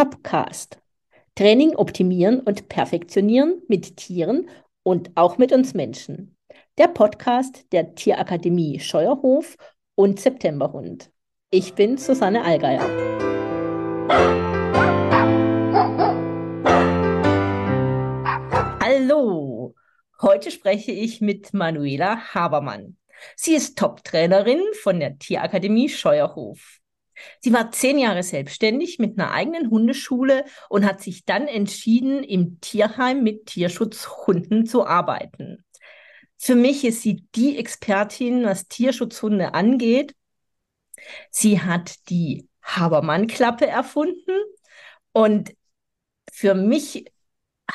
Topcast. Training optimieren und perfektionieren mit Tieren und auch mit uns Menschen. Der Podcast der Tierakademie Scheuerhof und Septemberhund. Ich bin Susanne Allgeier. Hallo, heute spreche ich mit Manuela Habermann. Sie ist Top-Trainerin von der Tierakademie Scheuerhof. Sie war zehn Jahre selbstständig mit einer eigenen Hundeschule und hat sich dann entschieden, im Tierheim mit Tierschutzhunden zu arbeiten. Für mich ist sie die Expertin, was Tierschutzhunde angeht. Sie hat die Habermann-Klappe erfunden und für mich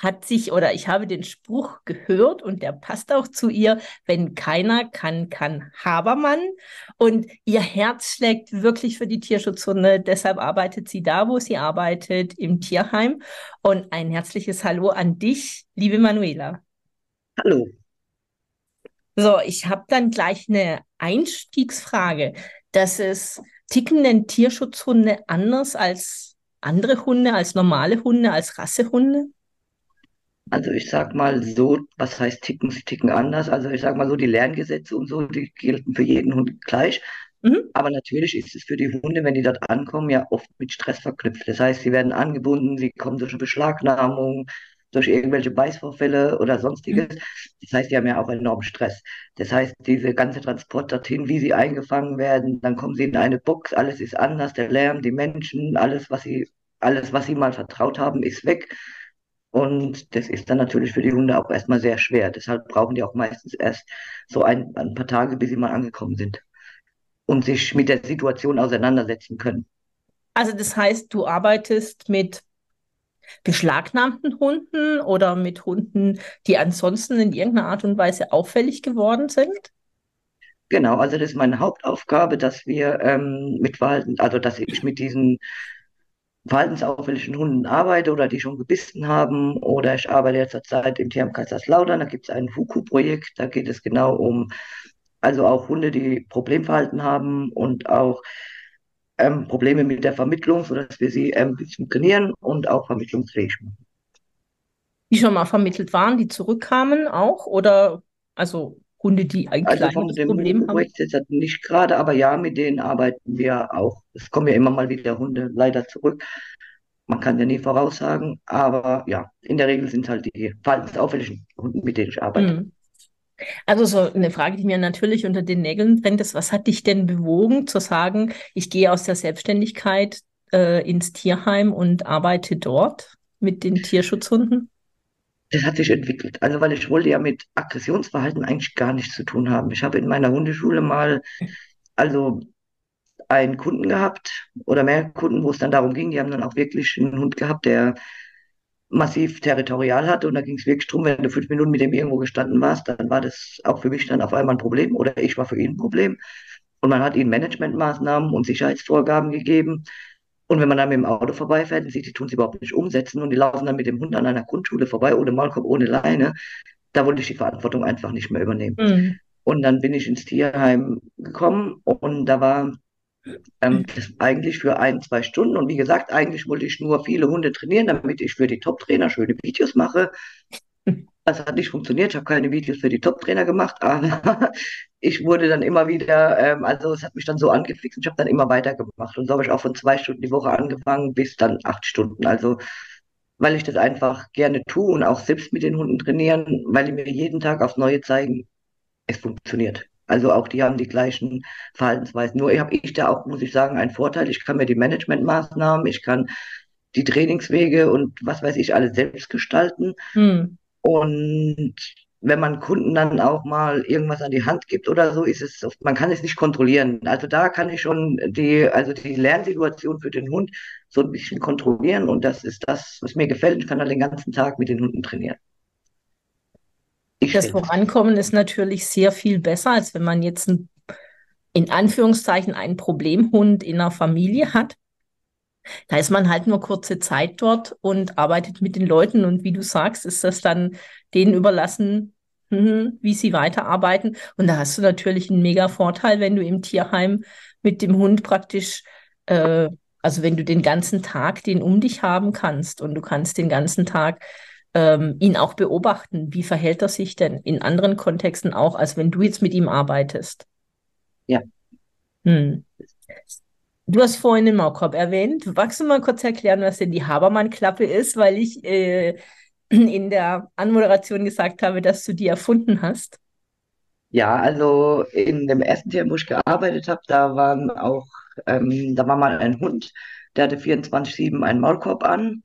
hat sich oder ich habe den Spruch gehört und der passt auch zu ihr, wenn keiner kann, kann Habermann. Und ihr Herz schlägt wirklich für die Tierschutzhunde. Deshalb arbeitet sie da, wo sie arbeitet, im Tierheim. Und ein herzliches Hallo an dich, liebe Manuela. Hallo. So, ich habe dann gleich eine Einstiegsfrage. Das ist, ticken denn Tierschutzhunde anders als andere Hunde, als normale Hunde, als Rassehunde? Also ich sag mal so, was heißt ticken? Sie ticken anders. Also ich sag mal so, die Lerngesetze und so, die gelten für jeden Hund gleich. Mhm. Aber natürlich ist es für die Hunde, wenn die dort ankommen, ja oft mit Stress verknüpft. Das heißt, sie werden angebunden, sie kommen durch eine Beschlagnahmung, durch irgendwelche Beißvorfälle oder sonstiges. Mhm. Das heißt, die haben ja auch enormen Stress. Das heißt, diese ganze Transport dorthin, wie sie eingefangen werden, dann kommen sie in eine Box, alles ist anders, der Lärm, die Menschen, alles, was sie, alles, was sie mal vertraut haben, ist weg. Und das ist dann natürlich für die Hunde auch erstmal sehr schwer. Deshalb brauchen die auch meistens erst so ein, ein paar Tage, bis sie mal angekommen sind und sich mit der Situation auseinandersetzen können. Also das heißt, du arbeitest mit beschlagnahmten Hunden oder mit Hunden, die ansonsten in irgendeiner Art und Weise auffällig geworden sind? Genau, also das ist meine Hauptaufgabe, dass wir ähm, mit Verhalten, also dass ich mit diesen verhaltensauffälligen Hunden arbeite oder die schon gebissen haben. Oder ich arbeite zurzeit im Tierheim Kaiserslautern, da gibt es ein FUKU-Projekt, da geht es genau um, also auch Hunde, die Problemverhalten haben und auch ähm, Probleme mit der Vermittlung, sodass wir sie ähm, ein bisschen trainieren und auch vermittlungsfähig machen. Die schon mal vermittelt waren, die zurückkamen auch oder also Hunde, die ein also kleines Problem haben? Jetzt nicht gerade, aber ja, mit denen arbeiten wir auch. Es kommen ja immer mal wieder Hunde leider zurück. Man kann ja nie voraussagen, aber ja, in der Regel sind es halt die verhaltensauffälligen Hunde, mit denen ich arbeite. Mhm. Also so eine Frage, die mir natürlich unter den Nägeln brennt, ist, was hat dich denn bewogen zu sagen, ich gehe aus der Selbstständigkeit äh, ins Tierheim und arbeite dort mit den Tierschutzhunden? Das hat sich entwickelt. Also, weil ich wollte ja mit Aggressionsverhalten eigentlich gar nichts zu tun haben. Ich habe in meiner Hundeschule mal, also einen Kunden gehabt oder mehr Kunden, wo es dann darum ging, die haben dann auch wirklich einen Hund gehabt, der massiv territorial hatte und da ging es wirklich darum, wenn du fünf Minuten mit dem irgendwo gestanden warst, dann war das auch für mich dann auf einmal ein Problem oder ich war für ihn ein Problem. Und man hat ihnen Managementmaßnahmen und Sicherheitsvorgaben gegeben. Und wenn man dann mit dem Auto vorbeifährt und sieht, die tun sie überhaupt nicht umsetzen und die laufen dann mit dem Hund an einer Grundschule vorbei, ohne Maulkorb, ohne Leine, da wollte ich die Verantwortung einfach nicht mehr übernehmen. Mhm. Und dann bin ich ins Tierheim gekommen und da war ähm, das eigentlich für ein, zwei Stunden. Und wie gesagt, eigentlich wollte ich nur viele Hunde trainieren, damit ich für die Top-Trainer schöne Videos mache. Das hat nicht funktioniert. Ich habe keine Videos für die Top-Trainer gemacht, aber ich wurde dann immer wieder, ähm, also es hat mich dann so angefixt und ich habe dann immer weitergemacht. Und so habe ich auch von zwei Stunden die Woche angefangen bis dann acht Stunden. Also weil ich das einfach gerne tue und auch selbst mit den Hunden trainieren, weil die mir jeden Tag aufs Neue zeigen, es funktioniert. Also auch die haben die gleichen Verhaltensweisen. Nur habe ich da auch, muss ich sagen, einen Vorteil. Ich kann mir die Managementmaßnahmen, ich kann die Trainingswege und was weiß ich alles selbst gestalten. Hm. Und wenn man Kunden dann auch mal irgendwas an die Hand gibt oder so, ist es, man kann es nicht kontrollieren. Also da kann ich schon die, also die Lernsituation für den Hund so ein bisschen kontrollieren und das ist das, was mir gefällt. Ich kann dann den ganzen Tag mit den Hunden trainieren. Ich das Vorankommen ist natürlich sehr viel besser, als wenn man jetzt ein, in Anführungszeichen einen Problemhund in einer Familie hat. Da ist man halt nur kurze Zeit dort und arbeitet mit den Leuten. Und wie du sagst, ist das dann denen überlassen, hm, wie sie weiterarbeiten. Und da hast du natürlich einen mega Vorteil, wenn du im Tierheim mit dem Hund praktisch äh, Also wenn du den ganzen Tag den um dich haben kannst und du kannst den ganzen Tag ähm, ihn auch beobachten, wie verhält er sich denn in anderen Kontexten auch, als wenn du jetzt mit ihm arbeitest? Ja. Hm. Du hast vorhin den Maulkorb erwähnt. Magst du mal kurz erklären, was denn die Habermann-Klappe ist, weil ich äh, in der Anmoderation gesagt habe, dass du die erfunden hast? Ja, also in dem ersten Tier, wo ich gearbeitet habe, da waren auch, ähm, da war mal ein Hund, der hatte 24/7 einen Maulkorb an.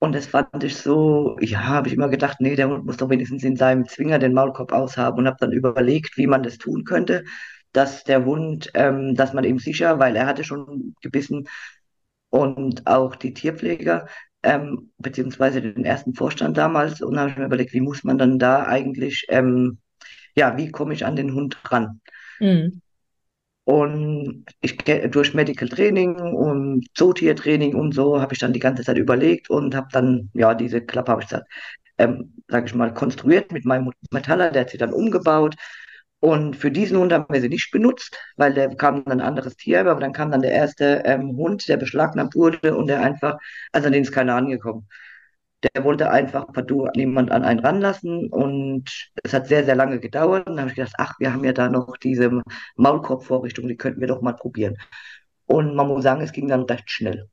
Und das fand ich so, ja, habe ich immer gedacht, nee, der Hund muss doch wenigstens in seinem Zwinger den Maulkorb aushaben und habe dann überlegt, wie man das tun könnte, dass der Hund, ähm, dass man ihm sicher, weil er hatte schon gebissen und auch die Tierpfleger, ähm, beziehungsweise den ersten Vorstand damals, und habe ich mir überlegt, wie muss man dann da eigentlich, ähm, ja, wie komme ich an den Hund ran? Hm. Und ich durch Medical Training und Zootiertraining und so habe ich dann die ganze Zeit überlegt und habe dann, ja, diese Klappe habe ich dann, ähm, sage ich mal, konstruiert mit meinem Metaller, der hat sie dann umgebaut. Und für diesen Hund haben wir sie nicht benutzt, weil der kam dann ein anderes Tier, aber dann kam dann der erste ähm, Hund, der beschlagnahmt wurde und der einfach, also den ist keiner angekommen. Der wollte einfach partout niemand an einen ranlassen und es hat sehr, sehr lange gedauert. Und dann habe ich gedacht, ach, wir haben ja da noch diese Maulkorbvorrichtung, die könnten wir doch mal probieren. Und man muss sagen, es ging dann recht schnell.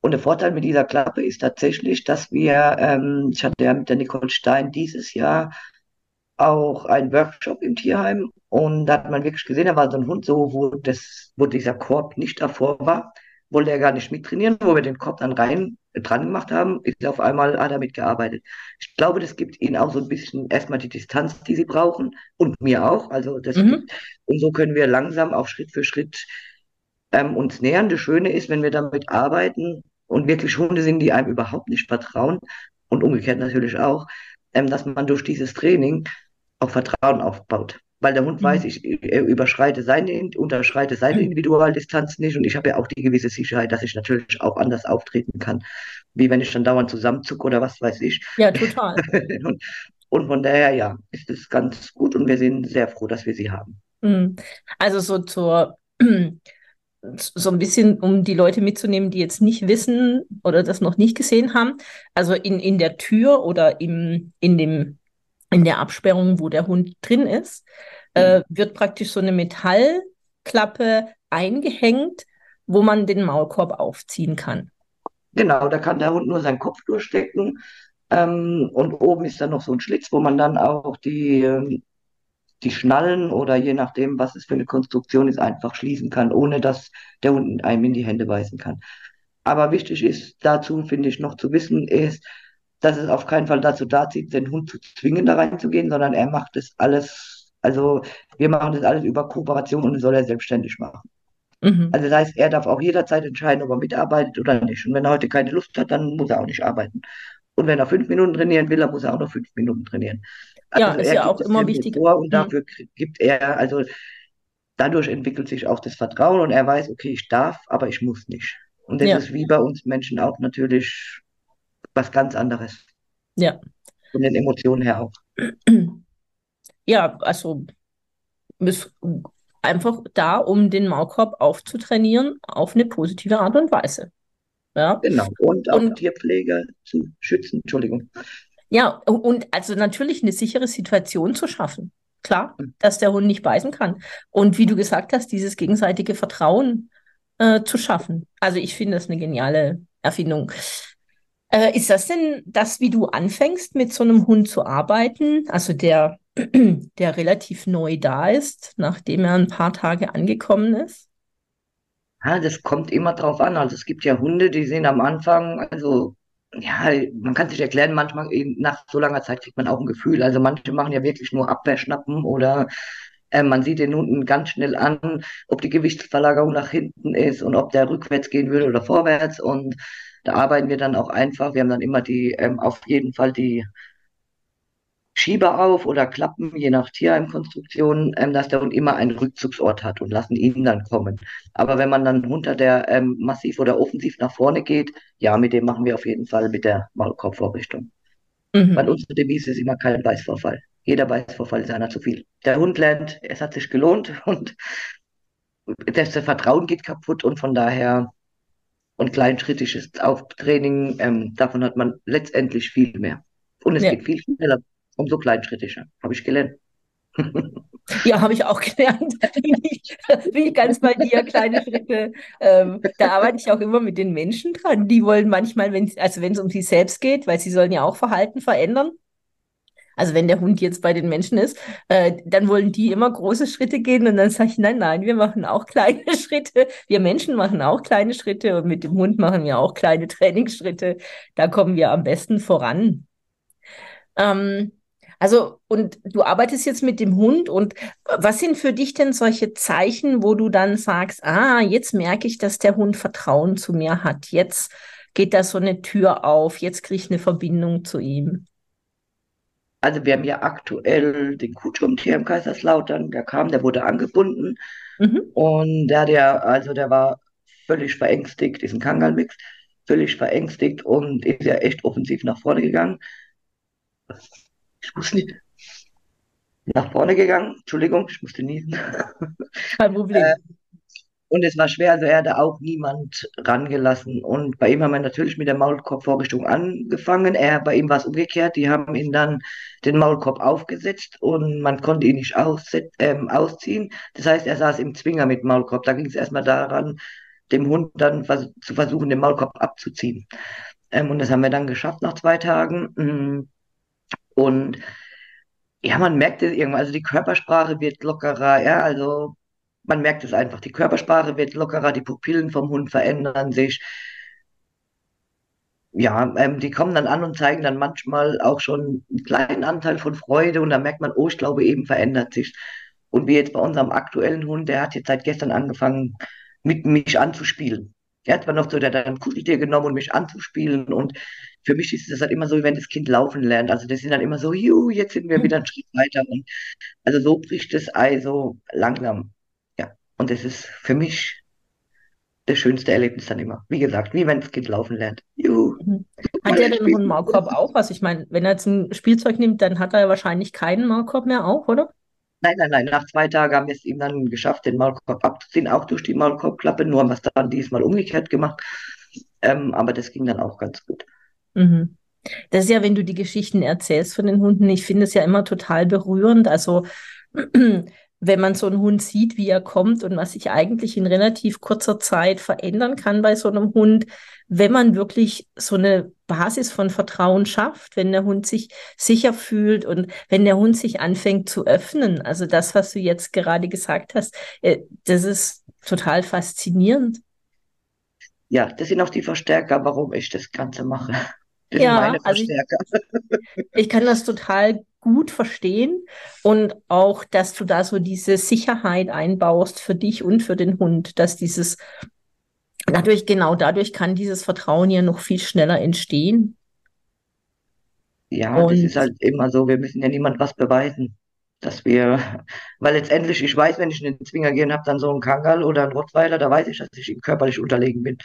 Und der Vorteil mit dieser Klappe ist tatsächlich, dass wir, ähm, ich hatte ja mit der Nicole Stein dieses Jahr auch einen Workshop im Tierheim und da hat man wirklich gesehen, da war so ein Hund so, wo das, wo dieser Korb nicht davor war, wollte er gar nicht mittrainieren, wo wir den Korb dann rein dran gemacht haben, ist auf einmal hat er mitgearbeitet. Ich glaube, das gibt ihnen auch so ein bisschen erstmal die Distanz, die sie brauchen und mir auch. Also das Mhm. gibt, und so können wir langsam auch Schritt für Schritt ähm, uns nähern. Das Schöne ist, wenn wir damit arbeiten und wirklich Hunde sind, die einem überhaupt nicht vertrauen und umgekehrt natürlich auch, ähm, dass man durch dieses Training auch Vertrauen aufbaut. Weil der Hund weiß, Mhm. ich er überschreite seine, unterschreite seine Individualdistanz nicht und ich habe ja auch die gewisse Sicherheit, dass ich natürlich auch anders auftreten kann, wie wenn ich dann dauernd zusammenzucke oder was weiß ich. Ja, total. Und, und von daher, ja, ist es ganz gut und wir sind sehr froh, dass wir sie haben. Hm. Also so zur, so ein bisschen, um die Leute mitzunehmen, die jetzt nicht wissen oder das noch nicht gesehen haben. Also in, in der Tür oder im, in dem, in der Absperrung, wo der Hund drin ist, äh, wird praktisch so eine Metallklappe eingehängt, wo man den Maulkorb aufziehen kann. Genau, da kann der Hund nur seinen Kopf durchstecken. Ähm, und oben ist dann noch so ein Schlitz, wo man dann auch die, ähm, die Schnallen oder je nachdem, was es für eine Konstruktion ist, einfach schließen kann, ohne dass der Hund einem in die Hände beißen kann. Aber wichtig ist dazu, finde ich, noch zu wissen, ist, dass es auf keinen Fall dazu da zieht, den Hund zu zwingen, da reinzugehen, sondern er macht das alles, also wir machen das alles über Kooperation und das soll er selbstständig machen. Mhm. Also das heißt, er darf auch jederzeit entscheiden, ob er mitarbeitet oder nicht. Und wenn er heute keine Lust hat, dann muss er auch nicht arbeiten. Und wenn er fünf Minuten trainieren will, dann muss er auch noch fünf Minuten trainieren. Ja, Also ist er ja auch immer wichtig. vor und Mhm. dafür gibt er, also dadurch entwickelt sich auch das Vertrauen und er weiß, okay, ich darf, aber ich muss nicht. Und das Ja, ist wie bei uns Menschen auch natürlich was ganz anderes. ja. Von den Emotionen her auch. Ja, also ist einfach da, um den Maulkorb aufzutrainieren auf eine positive Art und Weise. Ja. Genau. Und auch Und Tierpfleger zu schützen. Entschuldigung. ja, und also natürlich eine sichere Situation zu schaffen. Klar, dass der Hund nicht beißen kann. Und wie du gesagt hast, dieses gegenseitige Vertrauen äh, zu schaffen. Also ich finde das eine geniale Erfindung. Äh, ist das denn das, wie du anfängst, mit so einem Hund zu arbeiten? Also der, der relativ neu da ist, nachdem er ein paar Tage angekommen ist? Ja, das kommt immer drauf an. Also es gibt ja Hunde, die sehen am Anfang, also ja, man kann sich erklären, manchmal nach so langer Zeit kriegt man auch ein Gefühl. Also manche machen ja wirklich nur Abwehrschnappen oder äh, man sieht den Hunden ganz schnell an, ob die Gewichtsverlagerung nach hinten ist und ob der rückwärts gehen würde oder vorwärts. Und da arbeiten wir dann auch einfach. Wir haben dann immer die, ähm, auf jeden Fall die Schieber auf oder Klappen, je nach Tierheimkonstruktion, ähm, dass der Hund immer einen Rückzugsort hat und lassen ihn dann kommen. Aber wenn man dann unter der ähm, massiv oder offensiv nach vorne geht, ja, mit dem machen wir auf jeden Fall mit der Maulkorbvorrichtung. Weil Mhm. unsere Devise ist immer kein Beißvorfall. Jeder Beißvorfall ist einer zu viel. Der Hund lernt, es hat sich gelohnt und das Vertrauen geht kaputt und von daher Und kleinschrittiges Auftraining, ähm, davon hat man letztendlich viel mehr. Und es Ja. geht viel schneller, umso kleinschrittiger, habe ich gelernt. Ja, habe ich auch gelernt. Bin ich, bin ich ganz bei dir, kleine Schritte. Ähm, da arbeite ich auch immer mit den Menschen dran. Die wollen manchmal, wenn, also wenn es um sie selbst geht, weil sie sollen ja auch Verhalten verändern. Also wenn der Hund jetzt bei den Menschen ist, äh, dann wollen die immer große Schritte gehen und dann sage ich, nein, nein, wir machen auch kleine Schritte. Wir Menschen machen auch kleine Schritte und mit dem Hund machen wir auch kleine Trainingsschritte. Da kommen wir am besten voran. Ähm, also, und du arbeitest jetzt mit dem Hund und was sind für dich denn solche Zeichen, wo du dann sagst, ah, jetzt merke ich, dass der Hund Vertrauen zu mir hat. Jetzt geht da so eine Tür auf, jetzt kriege ich eine Verbindung zu ihm. Also wir haben ja aktuell den Kuhturm hier im Kaiserslautern, der kam, der wurde angebunden Mhm. und der, der, also der war völlig verängstigt, diesen Kangal-Mix, völlig verängstigt und ist ja echt offensiv nach vorne gegangen. Ich muss nicht nach vorne gegangen, Entschuldigung, ich musste niesen. Kein Problem. Und es war schwer, also er hatte auch niemand rangelassen. Und bei ihm haben wir natürlich mit der Maulkorbvorrichtung angefangen. Er, bei ihm war es umgekehrt. Die haben ihn dann den Maulkorb aufgesetzt und man konnte ihn nicht ähm, ausziehen. Das heißt, er saß im Zwinger mit Maulkorb. Da ging es erstmal daran, dem Hund dann vers zu versuchen, den Maulkorb abzuziehen. Ähm, und das haben wir dann geschafft nach zwei Tagen. Mm. Und ja, man merkt es irgendwann, also die Körpersprache wird lockerer, ja, also man merkt es einfach, die Körpersprache wird lockerer, die Pupillen vom Hund verändern sich. Ja, ähm, die kommen dann an und zeigen dann manchmal auch schon einen kleinen Anteil von Freude und dann merkt man, oh, ich glaube, eben verändert sich. Und wie jetzt bei unserem aktuellen Hund, der hat jetzt seit gestern angefangen, mit mich anzuspielen. Er hat zwar noch so, der hat dann Kuscheltier genommen und mich anzuspielen und für mich ist das halt immer so, wie wenn das Kind laufen lernt. Also das sind dann immer so, juhu, jetzt sind wir wieder einen Schritt weiter und also so bricht das Ei so langsam. Und das ist für mich das schönste Erlebnis dann immer. Wie gesagt, wie wenn das Kind laufen lernt. Juhu. Mhm. Hat der denn einen Maulkorb auch? Also ich meine, wenn er jetzt ein Spielzeug nimmt, dann hat er wahrscheinlich keinen Maulkorb mehr auch, oder? Nein, nein, nein. Nach zwei Tagen haben wir es ihm dann geschafft, den Maulkorb abzuziehen, auch durch die Maulkorbklappe. Nur haben wir es dann diesmal umgekehrt gemacht. Ähm, aber das ging dann auch ganz gut. Mhm. Das ist ja, wenn du die Geschichten erzählst von den Hunden, ich finde es ja immer total berührend. Also, wenn man so einen Hund sieht, wie er kommt und was sich eigentlich in relativ kurzer Zeit verändern kann bei so einem Hund, wenn man wirklich so eine Basis von Vertrauen schafft, wenn der Hund sich sicher fühlt und wenn der Hund sich anfängt zu öffnen. Also das, was du jetzt gerade gesagt hast, äh, das ist total faszinierend. Ja, das sind auch die Verstärker, warum ich das Ganze mache. Das sind Ja, meine also ich, Verstärker. ich kann das total gut verstehen und auch, dass du da so diese Sicherheit einbaust für dich und für den Hund, dass dieses dadurch, genau dadurch kann dieses Vertrauen ja noch viel schneller entstehen. Ja, das ist Und halt immer so. Wir müssen ja niemand was beweisen, dass wir, weil letztendlich, ich weiß, wenn ich in den Zwinger gehe und habe dann so einen Kangal oder einen Rottweiler, da weiß ich, dass ich ihm körperlich unterlegen bin.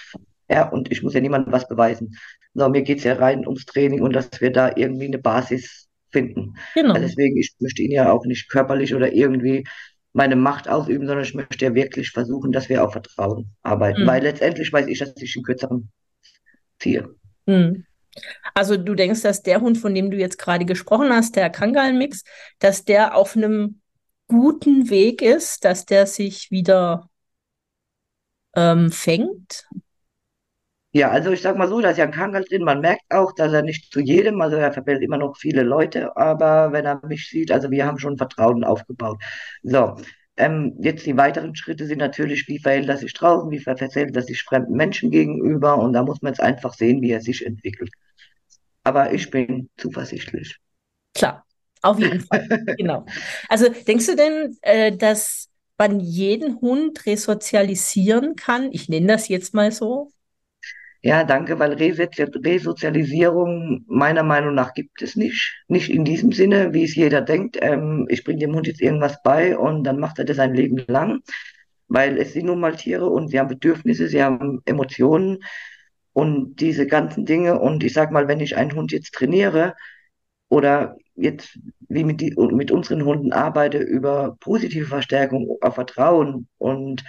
Ja, und ich muss ja niemandem was beweisen. So, mir geht's ja rein ums Training und dass wir da irgendwie eine Basis finden. Also genau. deswegen, ich möchte ihn ja auch nicht körperlich oder irgendwie meine Macht ausüben, sondern ich möchte ja wirklich versuchen, dass wir auf Vertrauen arbeiten. Weil Hm. letztendlich weiß ich, dass ich einen kürzeren ziehe. Hm. Also du denkst, dass der Hund, von dem du jetzt gerade gesprochen hast, der Kangal-Mix, dass der auf einem guten Weg ist, dass der sich wieder ähm, fängt? Ja, also ich sag mal so, da ist ja ein Kangal drin. Man merkt auch, dass er nicht zu jedem, also er verbellt immer noch viele Leute, aber wenn er mich sieht, also wir haben schon Vertrauen aufgebaut. So, ähm, jetzt die weiteren Schritte sind natürlich, wie verhält er sich draußen, wie ver- verhält er sich fremden Menschen gegenüber und da muss man jetzt einfach sehen, wie er sich entwickelt. Aber ich bin zuversichtlich. Klar, auf jeden Fall. Genau. Also denkst du denn, äh, dass man jeden Hund resozialisieren kann? Ich nenne das jetzt mal so. Ja, danke, weil Resozi- Resozialisierung meiner Meinung nach gibt es nicht. Nicht in diesem Sinne, wie es jeder denkt. Ähm, ich bringe dem Hund jetzt irgendwas bei und dann macht er das sein Leben lang, weil es sind nun mal Tiere und sie haben Bedürfnisse, sie haben Emotionen und diese ganzen Dinge. Und ich sag mal, wenn ich einen Hund jetzt trainiere oder jetzt wie mit, die, mit unseren Hunden arbeite über positive Verstärkung, auf Vertrauen und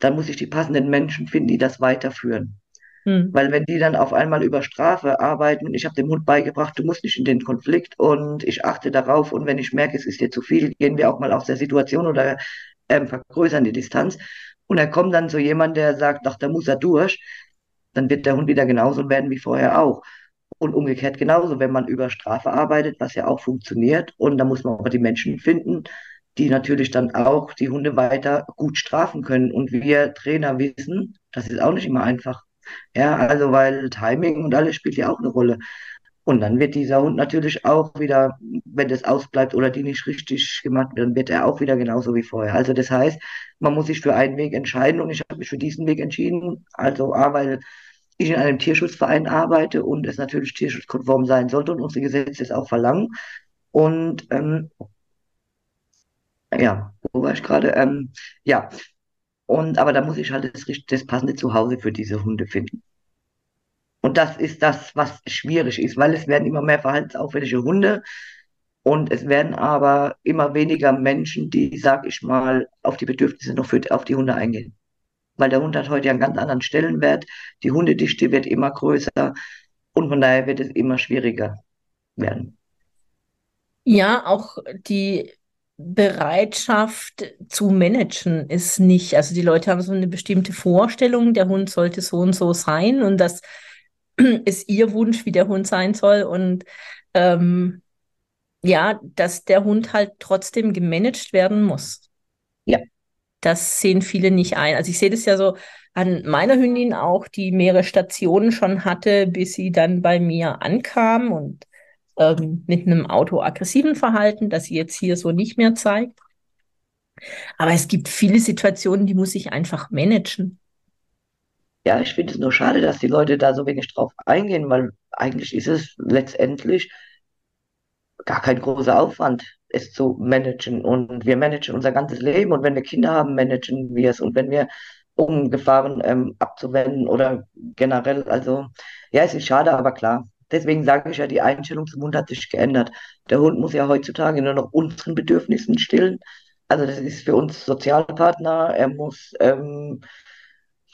dann muss ich die passenden Menschen finden, die das weiterführen. Hm. Weil wenn die dann auf einmal über Strafe arbeiten und ich habe dem Hund beigebracht, du musst nicht in den Konflikt und ich achte darauf und wenn ich merke, es ist dir zu viel, gehen wir auch mal aus der Situation oder ähm, vergrößern die Distanz. Und er kommt dann zu jemand, der sagt, ach, da muss er durch, dann wird der Hund wieder genauso werden wie vorher auch. Und umgekehrt genauso, wenn man über Strafe arbeitet, was ja auch funktioniert. Und da muss man aber die Menschen finden, die natürlich dann auch die Hunde weiter gut strafen können. Und wir Trainer wissen, das ist auch nicht immer einfach. Ja, also weil Timing und alles spielt ja auch eine Rolle. Und dann wird dieser Hund natürlich auch wieder, wenn das ausbleibt oder die nicht richtig gemacht wird, dann wird er auch wieder genauso wie vorher. Also das heißt, man muss sich für einen Weg entscheiden und ich habe mich für diesen Weg entschieden. Also A, weil ich in einem Tierschutzverein arbeite und es natürlich tierschutzkonform sein sollte und unsere Gesetze es auch verlangen. Und ähm, ja, wo war ich gerade? Ähm, ja, und aber da muss ich halt das, das passende Zuhause für diese Hunde finden. Und das ist das, was schwierig ist, weil es werden immer mehr verhaltensauffällige Hunde und es werden aber immer weniger Menschen, die, sag ich mal, auf die Bedürfnisse noch für, auf die Hunde eingehen. Weil der Hund hat heute einen ganz anderen Stellenwert, die Hundedichte wird immer größer und von daher wird es immer schwieriger werden. Ja, auch die Bereitschaft zu managen ist nicht. Also die Leute haben so eine bestimmte Vorstellung, der Hund sollte so und so sein und das ist ihr Wunsch, wie der Hund sein soll. Und ähm, ja, dass der Hund halt trotzdem gemanagt werden muss. Ja. Das sehen viele nicht ein. Also ich sehe das ja so an meiner Hündin auch, die mehrere Stationen schon hatte, bis sie dann bei mir ankam und ähm, mit einem autoaggressiven Verhalten, das sie jetzt hier so nicht mehr zeigt. Aber es gibt viele Situationen, die muss ich einfach managen. Ja, ich finde es nur schade, dass die Leute da so wenig drauf eingehen, weil eigentlich ist es letztendlich gar kein großer Aufwand, es zu managen. Und wir managen unser ganzes Leben und wenn wir Kinder haben, managen wir es. Und wenn wir um Gefahren ähm, abzuwenden oder generell, also ja, es ist schade, aber klar. Deswegen sage ich ja, die Einstellung zum Hund hat sich geändert. Der Hund muss ja heutzutage nur noch unseren Bedürfnissen stillen. Also das ist für uns Sozialpartner. Er muss ähm,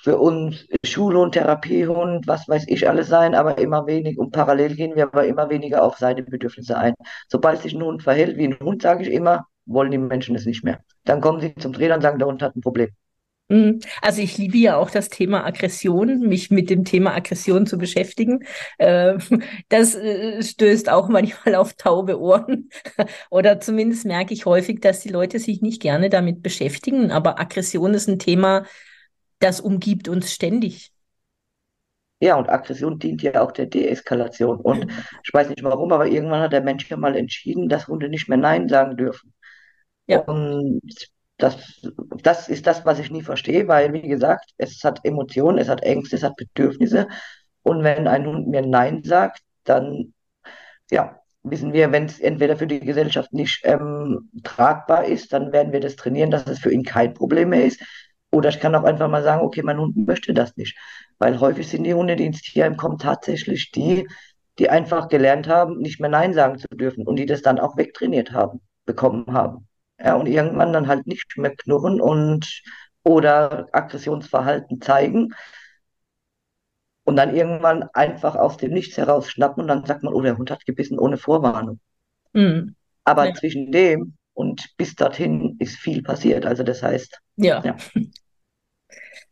für uns Schulhund, Therapiehund, was weiß ich alles sein, aber immer weniger. Und parallel gehen wir aber immer weniger auf seine Bedürfnisse ein. Sobald sich ein Hund verhält wie ein Hund, sage ich immer, wollen die Menschen es nicht mehr. Dann kommen sie zum Trainer und sagen, der Hund hat ein Problem. Mhm. Also ich liebe ja auch das Thema Aggression, mich mit dem Thema Aggression zu beschäftigen. Ähm, das äh, stößt auch manchmal auf taube Ohren. Oder zumindest merke ich häufig, dass die Leute sich nicht gerne damit beschäftigen. Aber Aggression ist ein Thema, das umgibt uns ständig. Ja, und Aggression dient ja auch der Deeskalation. Und ich weiß nicht warum, aber irgendwann hat der Mensch ja mal entschieden, dass Hunde nicht mehr Nein sagen dürfen. Ja. Und das, das ist das, was ich nie verstehe, weil, wie gesagt, es hat Emotionen, es hat Ängste, es hat Bedürfnisse. Und wenn ein Hund mir Nein sagt, dann, ja, wissen wir, wenn es entweder für die Gesellschaft nicht ähm, tragbar ist, dann werden wir das trainieren, dass es für ihn kein Problem mehr ist. Oder ich kann auch einfach mal sagen, okay, mein Hund möchte das nicht. Weil häufig sind die Hunde, die ins Tierheim kommen, tatsächlich die, die einfach gelernt haben, nicht mehr Nein sagen zu dürfen und die das dann auch wegtrainiert haben, bekommen haben. Ja, und irgendwann dann halt nicht mehr knurren und oder Aggressionsverhalten zeigen und dann irgendwann einfach aus dem Nichts heraus schnappen und dann sagt man, oh, der Hund hat gebissen ohne Vorwarnung. Mhm. Aber Ja. zwischen dem und bis dorthin ist viel passiert. Also das heißt, Ja. ja.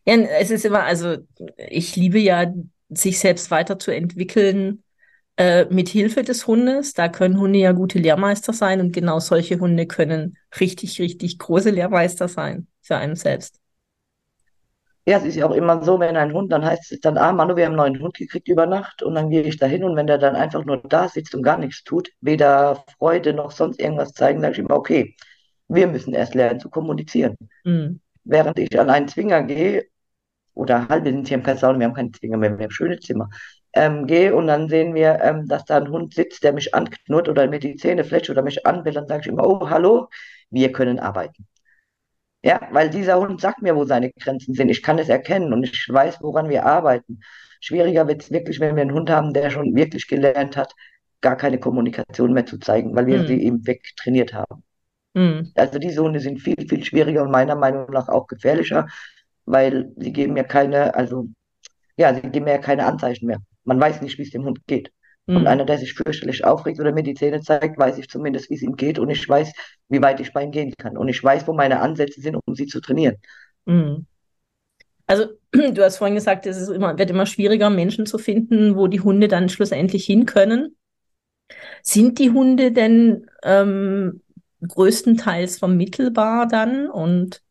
Ja, es ist immer, also ich liebe ja, sich selbst weiterzuentwickeln äh, mit Hilfe des Hundes. Da können Hunde ja gute Lehrmeister sein und genau solche Hunde können richtig, richtig große Lehrmeister sein für einen selbst. Ja, es ist ja auch immer so, wenn ein Hund, dann heißt es dann, ah, Manu, wir haben einen neuen Hund gekriegt über Nacht und dann gehe ich dahin und wenn der dann einfach nur da sitzt und gar nichts tut, weder Freude noch sonst irgendwas zeigen, sage ich immer, okay, wir müssen erst lernen zu kommunizieren. Mhm. Während ich an einen Zwinger gehe, oder halt, wir sind hier im Kaiserslautern, wir haben keine Zwinger mehr, wir haben schöne Zimmer, ähm, gehe und dann sehen wir, ähm, dass da ein Hund sitzt, der mich anknurrt oder mir die Zähne fletscht oder mich anbellt, dann sage ich immer, oh, hallo, wir können arbeiten. Ja, weil dieser Hund sagt mir, wo seine Grenzen sind. Ich kann es erkennen und ich weiß, woran wir arbeiten. Schwieriger wird es wirklich, wenn wir einen Hund haben, der schon wirklich gelernt hat, gar keine Kommunikation mehr zu zeigen, weil wir Mhm. sie ihm wegtrainiert haben. Mhm. Also diese Hunde sind viel, viel schwieriger und meiner Meinung nach auch gefährlicher, weil sie geben mir keine, also ja, sie geben mir ja keine Anzeichen mehr. Man weiß nicht, wie es dem Hund geht. Und Mhm. einer, der sich fürchterlich aufregt oder mir die Zähne zeigt, weiß ich zumindest, wie es ihm geht und ich weiß, wie weit ich bei ihm gehen kann. Und ich weiß, wo meine Ansätze sind, um sie zu trainieren. Mhm. Also, du hast vorhin gesagt, es immer, wird immer schwieriger, Menschen zu finden, wo die Hunde dann schlussendlich hin können. Sind die Hunde denn ähm, größtenteils vermittelbar dann? Und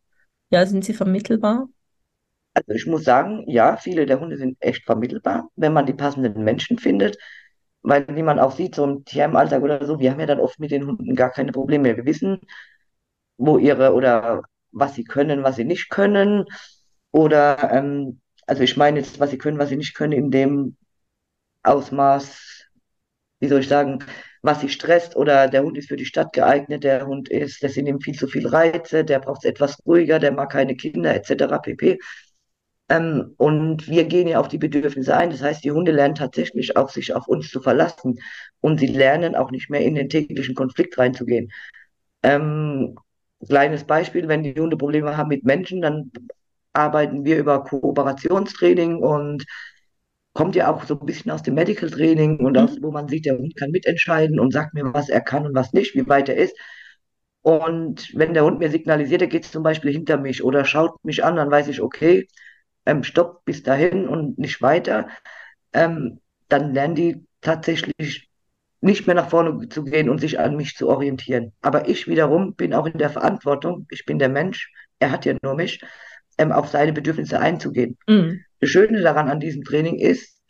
ja, sind sie vermittelbar? Also ich muss sagen, ja, viele der Hunde sind echt vermittelbar, wenn man die passenden Menschen findet. Weil, wie man auch sieht, so im Tierheimalltag oder so, wir haben ja dann oft mit den Hunden gar keine Probleme. Wir wissen, wo ihre oder was sie können, was sie nicht können. Oder, ähm, also ich meine jetzt, was sie können, was sie nicht können, in dem Ausmaß, wie soll ich sagen, was sie stresst oder der Hund ist für die Stadt geeignet, der Hund ist, das sind ihm viel zu viel Reize, der braucht es etwas ruhiger, der mag keine Kinder etc. pp. Ähm, und wir gehen ja auf die Bedürfnisse ein. Das heißt, die Hunde lernen tatsächlich auch, sich auf uns zu verlassen. Und sie lernen auch nicht mehr in den täglichen Konflikt reinzugehen. Ähm, kleines Beispiel, wenn die Hunde Probleme haben mit Menschen, dann arbeiten wir über Kooperationstraining und kommt ja auch so ein bisschen aus dem Medical Training und aus, Mhm. wo man sieht, der Hund kann mitentscheiden und sagt mir, was er kann und was nicht, wie weit er ist. Und wenn der Hund mir signalisiert, er geht zum Beispiel hinter mich oder schaut mich an, dann weiß ich, okay, ähm, stopp bis dahin und nicht weiter. Ähm, dann lernen die tatsächlich nicht mehr nach vorne zu gehen und sich an mich zu orientieren. Aber ich wiederum bin auch in der Verantwortung, ich bin der Mensch, er hat ja nur mich, ähm, auf seine Bedürfnisse einzugehen. Mhm. Das Schöne daran an diesem Training ist,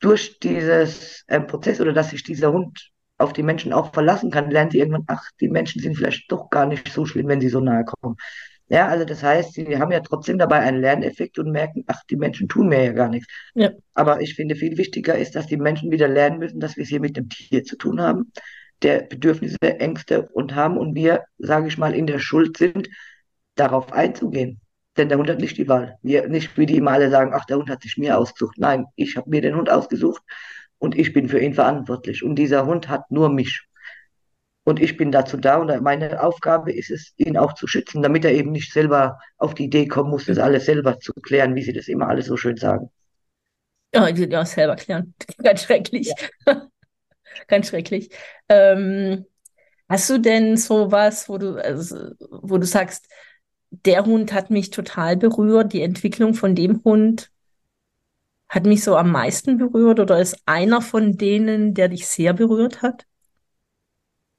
durch dieses ähm, Prozess oder dass sich dieser Hund auf die Menschen auch verlassen kann, lernen sie irgendwann, ach, die Menschen sind vielleicht doch gar nicht so schlimm, wenn sie so nahe kommen. Ja, also das heißt, sie haben ja trotzdem dabei einen Lerneffekt und merken, ach, die Menschen tun mir ja gar nichts. Ja. Aber ich finde, viel wichtiger ist, dass die Menschen wieder lernen müssen, dass wir es hier mit dem Tier zu tun haben, der Bedürfnisse, Ängste und haben und wir, sage ich mal, in der Schuld sind, darauf einzugehen. Denn der Hund hat nicht die Wahl. Wir, nicht wie die immer alle sagen, ach, der Hund hat sich mir ausgesucht. Nein, ich habe mir den Hund ausgesucht und ich bin für ihn verantwortlich. Und dieser Hund hat nur mich. Und ich bin dazu da und meine Aufgabe ist es, ihn auch zu schützen, damit er eben nicht selber auf die Idee kommen muss, das alles selber zu klären, wie sie das immer alle so schön sagen. Ja, die ja selber klären. Ganz schrecklich. Ja. Ganz schrecklich. Ähm, hast du denn sowas, wo du, also, wo du sagst, der Hund hat mich total berührt, die Entwicklung von dem Hund hat mich so am meisten berührt oder ist einer von denen, der dich sehr berührt hat?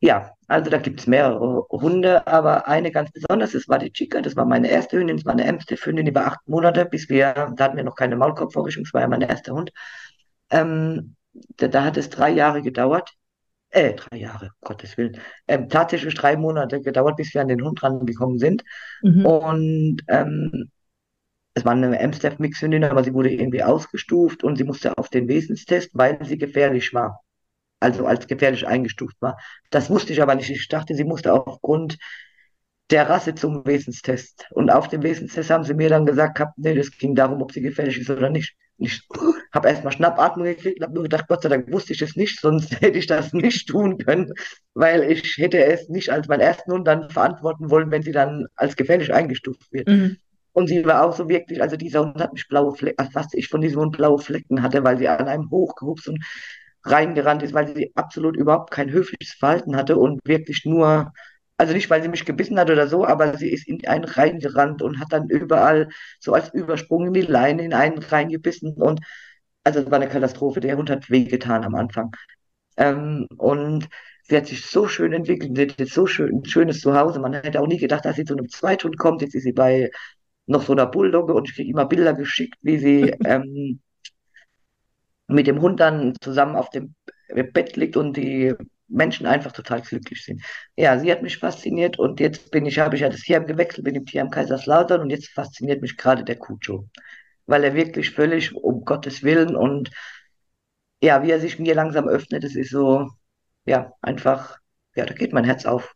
Ja, also da gibt es mehrere Hunde, aber eine ganz besonders, das war die Chica, das war meine erste Hündin, das war eine Amstaff-Hündin, die war acht Monate, bis wir, da hatten wir noch keine Maulkorbvorrichtung, das war ja mein erster Hund. Ähm, da, da hat es drei Jahre gedauert, äh, drei Jahre, Gottes Willen, ähm, tatsächlich drei Monate gedauert, bis wir an den Hund rangekommen sind. Mhm. Und ähm, es war eine Amstaff-Mix-Hündin, aber sie wurde irgendwie ausgestuft und sie musste auf den Wesenstest, weil sie gefährlich war also als gefährlich eingestuft war. Das wusste ich aber nicht. Ich dachte, sie musste aufgrund der Rasse zum Wesenstest. Und auf dem Wesenstest haben sie mir dann gesagt, gehabt, nee, das ging darum, ob sie gefährlich ist oder nicht. Ich habe erstmal Schnappatmung gekriegt und habe nur gedacht, Gott sei Dank wusste ich es nicht, sonst hätte ich das nicht tun können, weil ich hätte es nicht als meinen ersten Hund dann verantworten wollen, wenn sie dann als gefährlich eingestuft wird. Mhm. Und sie war auch so wirklich, also dieser Hund hat mich blaue Flecken, also was ich von diesem Hund blaue Flecken hatte, weil sie an einem hochgehupt und reingerannt ist, weil sie absolut überhaupt kein höfliches Verhalten hatte und wirklich nur, also nicht, weil sie mich gebissen hat oder so, aber sie ist in einen reingerannt und hat dann überall so als Übersprung in die Leine in einen reingebissen und also es war eine Katastrophe. Der Hund hat wehgetan am Anfang. Ähm, und sie hat sich so schön entwickelt, sie hat jetzt so schön, ein schönes Zuhause. Man hätte auch nie gedacht, dass sie zu einem Zweithund kommt. Jetzt ist sie bei noch so einer Bulldogge und ich kriege immer Bilder geschickt, wie sie ähm, mit dem Hund dann zusammen auf dem Bett liegt und die Menschen einfach total glücklich sind. Ja, sie hat mich fasziniert und jetzt bin ich, habe ich ja das Tierheim gewechselt, bin im Tierheim Kaiserslautern und jetzt fasziniert mich gerade der Cujo, weil er wirklich völlig um Gottes Willen und ja, wie er sich mir langsam öffnet, das ist so, ja, einfach, ja, da geht mein Herz auf.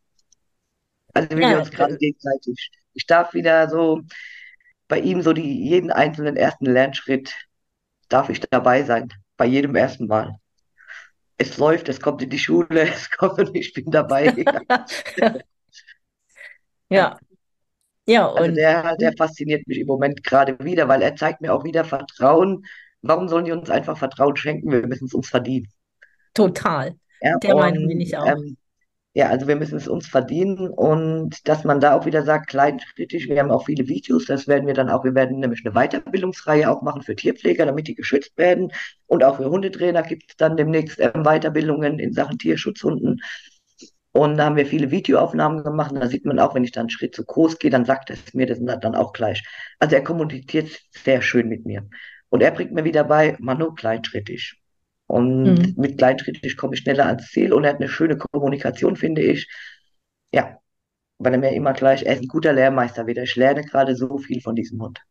Also wie wir Ja, uns gerade gegenseitig, ich darf wieder so bei ihm so die, jeden einzelnen ersten Lernschritt darf ich dabei sein, bei jedem ersten Mal. Es läuft, es kommt in die Schule, es kommt und ich bin dabei. ja. Ja, Also und der, der fasziniert mich im Moment gerade wieder, weil er zeigt mir auch wieder Vertrauen. Warum sollen die uns einfach Vertrauen schenken? Wir müssen es uns verdienen. total. Ja, Der Meinung bin und ich auch. ähm, ja, also wir müssen es uns verdienen und dass man da auch wieder sagt, kleinschrittig, wir haben auch viele Videos, das werden wir dann auch, wir werden nämlich eine Weiterbildungsreihe auch machen für Tierpfleger, damit die geschützt werden und auch für Hundetrainer gibt es dann demnächst ähm, Weiterbildungen in Sachen Tierschutzhunden und da haben wir viele Videoaufnahmen gemacht da sieht man auch, wenn ich dann einen Schritt zu groß gehe, dann sagt er es mir das dann auch gleich. Also er kommuniziert sehr schön mit mir. Und er bringt mir wieder bei, Manu, kleinschrittig. Und Mhm. mit kleinschrittig komme ich schneller ans Ziel und er hat eine schöne Kommunikation, finde ich. Ja, weil er mir immer gleich, er ist ein guter Lehrmeister wieder. Ich lerne gerade so viel von diesem Hund.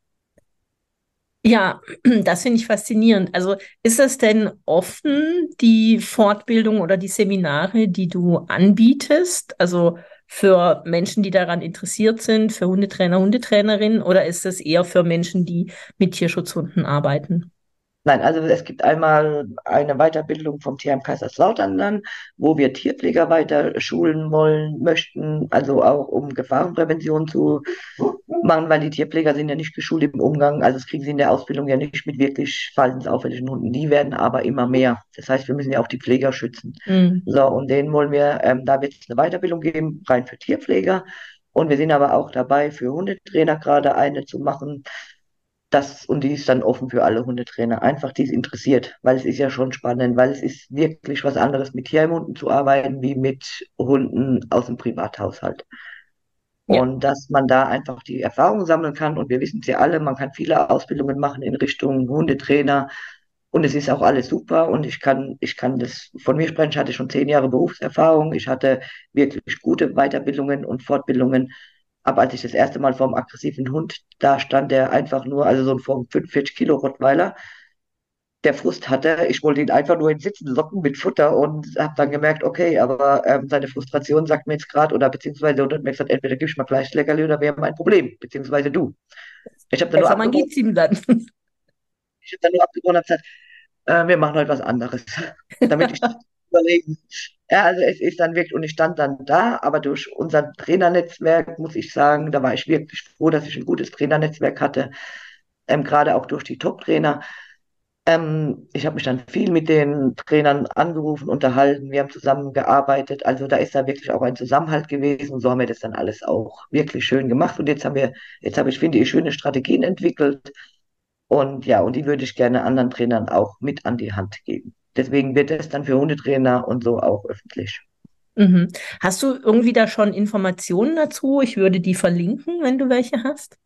Ja, das finde ich faszinierend. Also ist das denn offen, die Fortbildung oder die Seminare, die du anbietest? Also für Menschen, die daran interessiert sind, für Hundetrainer, Hundetrainerinnen, oder ist das eher für Menschen, die mit Tierschutzhunden arbeiten? Nein, also es gibt einmal eine Weiterbildung vom THM Kaiserslautern dann, wo wir Tierpfleger weiter schulen wollen, möchten, also auch um Gefahrenprävention zu machen, weil die Tierpfleger sind ja nicht geschult im Umgang, also das kriegen sie in der Ausbildung ja nicht mit wirklich verhaltensauffälligen Hunden. Die werden aber immer mehr. Das heißt, wir müssen ja auch die Pfleger schützen. Mhm. So, und denen wollen wir, ähm, da wird es eine Weiterbildung geben, rein für Tierpfleger. Und wir sind aber auch dabei, für Hundetrainer gerade eine zu machen das, und die ist dann offen für alle Hundetrainer, einfach die es interessiert, weil es ist ja schon spannend, weil es ist wirklich was anderes, mit Tierheimhunden zu arbeiten, wie mit Hunden aus dem Privathaushalt. Ja. Und dass man da einfach die Erfahrung sammeln kann. Und wir wissen es ja alle, man kann viele Ausbildungen machen in Richtung Hundetrainer. Und es ist auch alles super. Und ich kann, ich kann das von mir sprechen. Ich hatte schon zehn Jahre Berufserfahrung. Ich hatte wirklich gute Weiterbildungen und Fortbildungen. Aber als ich das erste Mal vor einem aggressiven Hund da stand, der einfach nur, also so ein 45 Kilo Rottweiler, der Frust hatte. Ich wollte ihn einfach nur in Sitzen locken mit Futter und habe dann gemerkt, okay, aber ähm, seine Frustration sagt mir jetzt gerade, oder beziehungsweise Hund hat mir gesagt, entweder gibst du mir gleich Leckerli oder wir haben ein Problem, beziehungsweise du. Ich habe dann nur Besser, man abgebrochen, gibt ihm dann. ich habe dann nur abgebrochen und gesagt, äh, wir machen heute was anderes, damit ich überlegen. Ja, also es ist dann wirklich, und ich stand dann da, aber durch unser Trainernetzwerk, muss ich sagen, da war ich wirklich froh, dass ich ein gutes Trainernetzwerk hatte, ähm, gerade auch durch die Top-Trainer. Ähm, ich habe mich dann viel mit den Trainern angerufen, unterhalten, wir haben zusammen gearbeitet. Also da ist da wirklich auch ein Zusammenhalt gewesen. So haben wir das dann alles auch wirklich schön gemacht. Und jetzt haben wir, jetzt habe ich, finde ich, schöne Strategien entwickelt. Und ja, und die würde ich gerne anderen Trainern auch mit an die Hand geben. Deswegen wird es dann für Hundetrainer und so auch öffentlich. Mhm. Hast du irgendwie da schon Informationen dazu? Ich würde die verlinken, wenn du welche hast.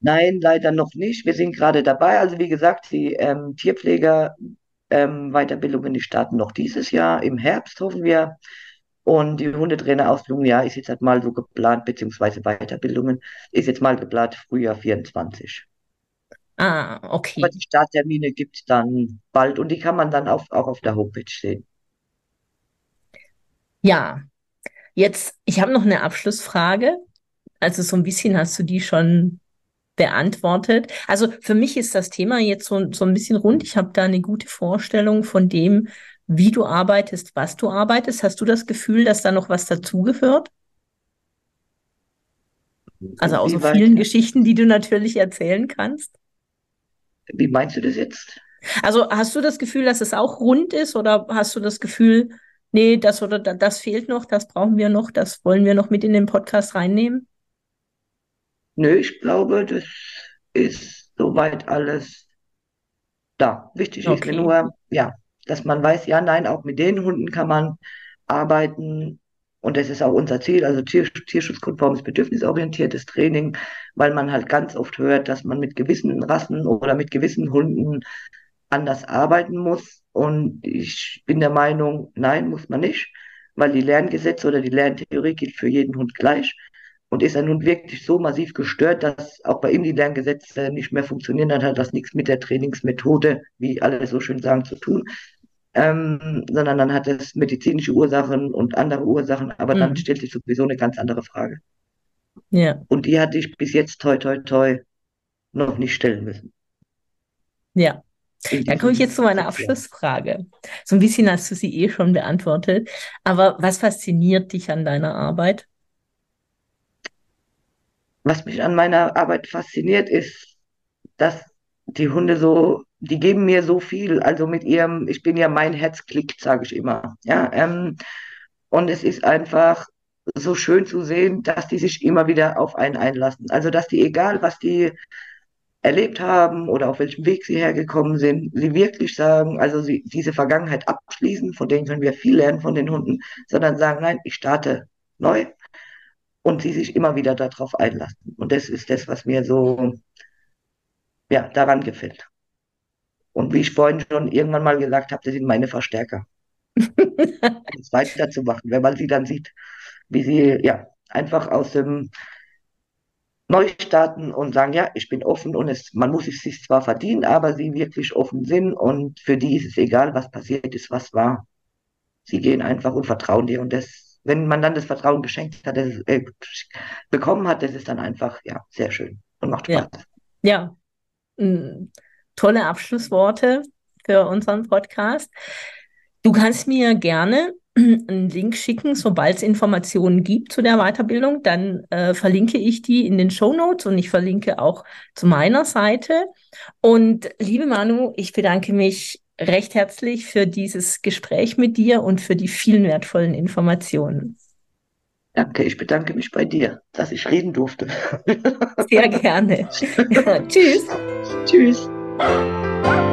Nein, leider noch nicht. Wir sind gerade dabei. Also wie gesagt, die ähm, Tierpfleger ähm, Weiterbildungen, die starten noch dieses Jahr. Im Herbst hoffen wir. Und die Hundetrainerausbildung, ja, ist jetzt halt mal so geplant, beziehungsweise Weiterbildungen, ist jetzt mal geplant, Frühjahr 24. Ah, Aber okay. die Starttermine gibt es dann bald und die kann man dann auf, auch auf der Homepage sehen. Ja, jetzt, ich habe noch eine Abschlussfrage. Also so ein bisschen hast du die schon beantwortet. Also für mich ist das Thema jetzt so, so ein bisschen rund. Ich habe da eine gute Vorstellung von dem, wie du arbeitest, was du arbeitest. Hast du das Gefühl, dass da noch was dazugehört? Also außer vielen Geschichten, die du natürlich erzählen kannst. Wie meinst du das jetzt? Also hast du das Gefühl, dass es auch rund ist oder hast du das Gefühl, nee, das oder da- das fehlt noch, das brauchen wir noch, das wollen wir noch mit in den Podcast reinnehmen? Nö, ich glaube, das ist soweit alles da. Wichtig ist mir Okay. nur, ja, dass man weiß, ja, nein, auch mit den Hunden kann man arbeiten. Und das ist auch unser Ziel, also Tier, tierschutzkonformes, bedürfnisorientiertes Training, weil man halt ganz oft hört, dass man mit gewissen Rassen oder mit gewissen Hunden anders arbeiten muss. Und ich bin der Meinung, nein, muss man nicht, weil die Lerngesetze oder die Lerntheorie gilt für jeden Hund gleich. Und ist er nun wirklich so massiv gestört, dass auch bei ihm die Lerngesetze nicht mehr funktionieren, dann hat das nichts mit der Trainingsmethode, wie alle so schön sagen, zu tun, ähm, sondern dann hat es medizinische Ursachen und andere Ursachen, aber dann Hm. stellt sich sowieso eine ganz andere Frage. Ja, Und die hatte ich bis jetzt toi toi toi noch nicht stellen müssen ja. Dann komme ich jetzt zu meiner. Abschlussfrage. So ein bisschen hast du sie eh schon beantwortet. Aber was fasziniert dich an deiner Arbeit? was mich an meiner Arbeit fasziniert, ist, dass die Hunde so, die geben mir so viel. Also mit ihrem, ich bin ja mein Herz klickt, sage ich immer. Ja, ähm, und es ist einfach so schön zu sehen, dass die sich immer wieder auf einen einlassen. Also dass die, egal was die erlebt haben oder auf welchem Weg sie hergekommen sind, sie wirklich sagen, also sie diese Vergangenheit abschließen, von denen können wir viel lernen von den Hunden, sondern sagen, nein, ich starte neu und sie sich immer wieder darauf einlassen. Und das ist das, was mir so ja, daran gefällt. Und wie ich vorhin schon irgendwann mal gesagt habe, das sind meine Verstärker. es weiterzumachen, wenn man sie dann sieht, wie sie ja einfach aus dem Neustarten und sagen, ja, ich bin offen und es, man muss es sich zwar verdienen, aber sie wirklich offen sind und für die ist es egal, was passiert ist, was war. Sie gehen einfach und vertrauen dir und das, wenn man dann das Vertrauen geschenkt hat, das, äh, bekommen hat, das ist dann einfach, ja, sehr schön und macht Spaß. Ja, ja. Tolle Abschlussworte für unseren Podcast. Du kannst mir gerne einen Link schicken, sobald es Informationen gibt zu der Weiterbildung. Dann äh, verlinke ich die in den Show Notes und ich verlinke auch zu meiner Seite. Und liebe Manu, ich bedanke mich recht herzlich für dieses Gespräch mit dir und für die vielen wertvollen Informationen. Danke, ich bedanke mich bei dir, dass ich reden durfte. Sehr gerne. Tschüss. Tschüss. Oh.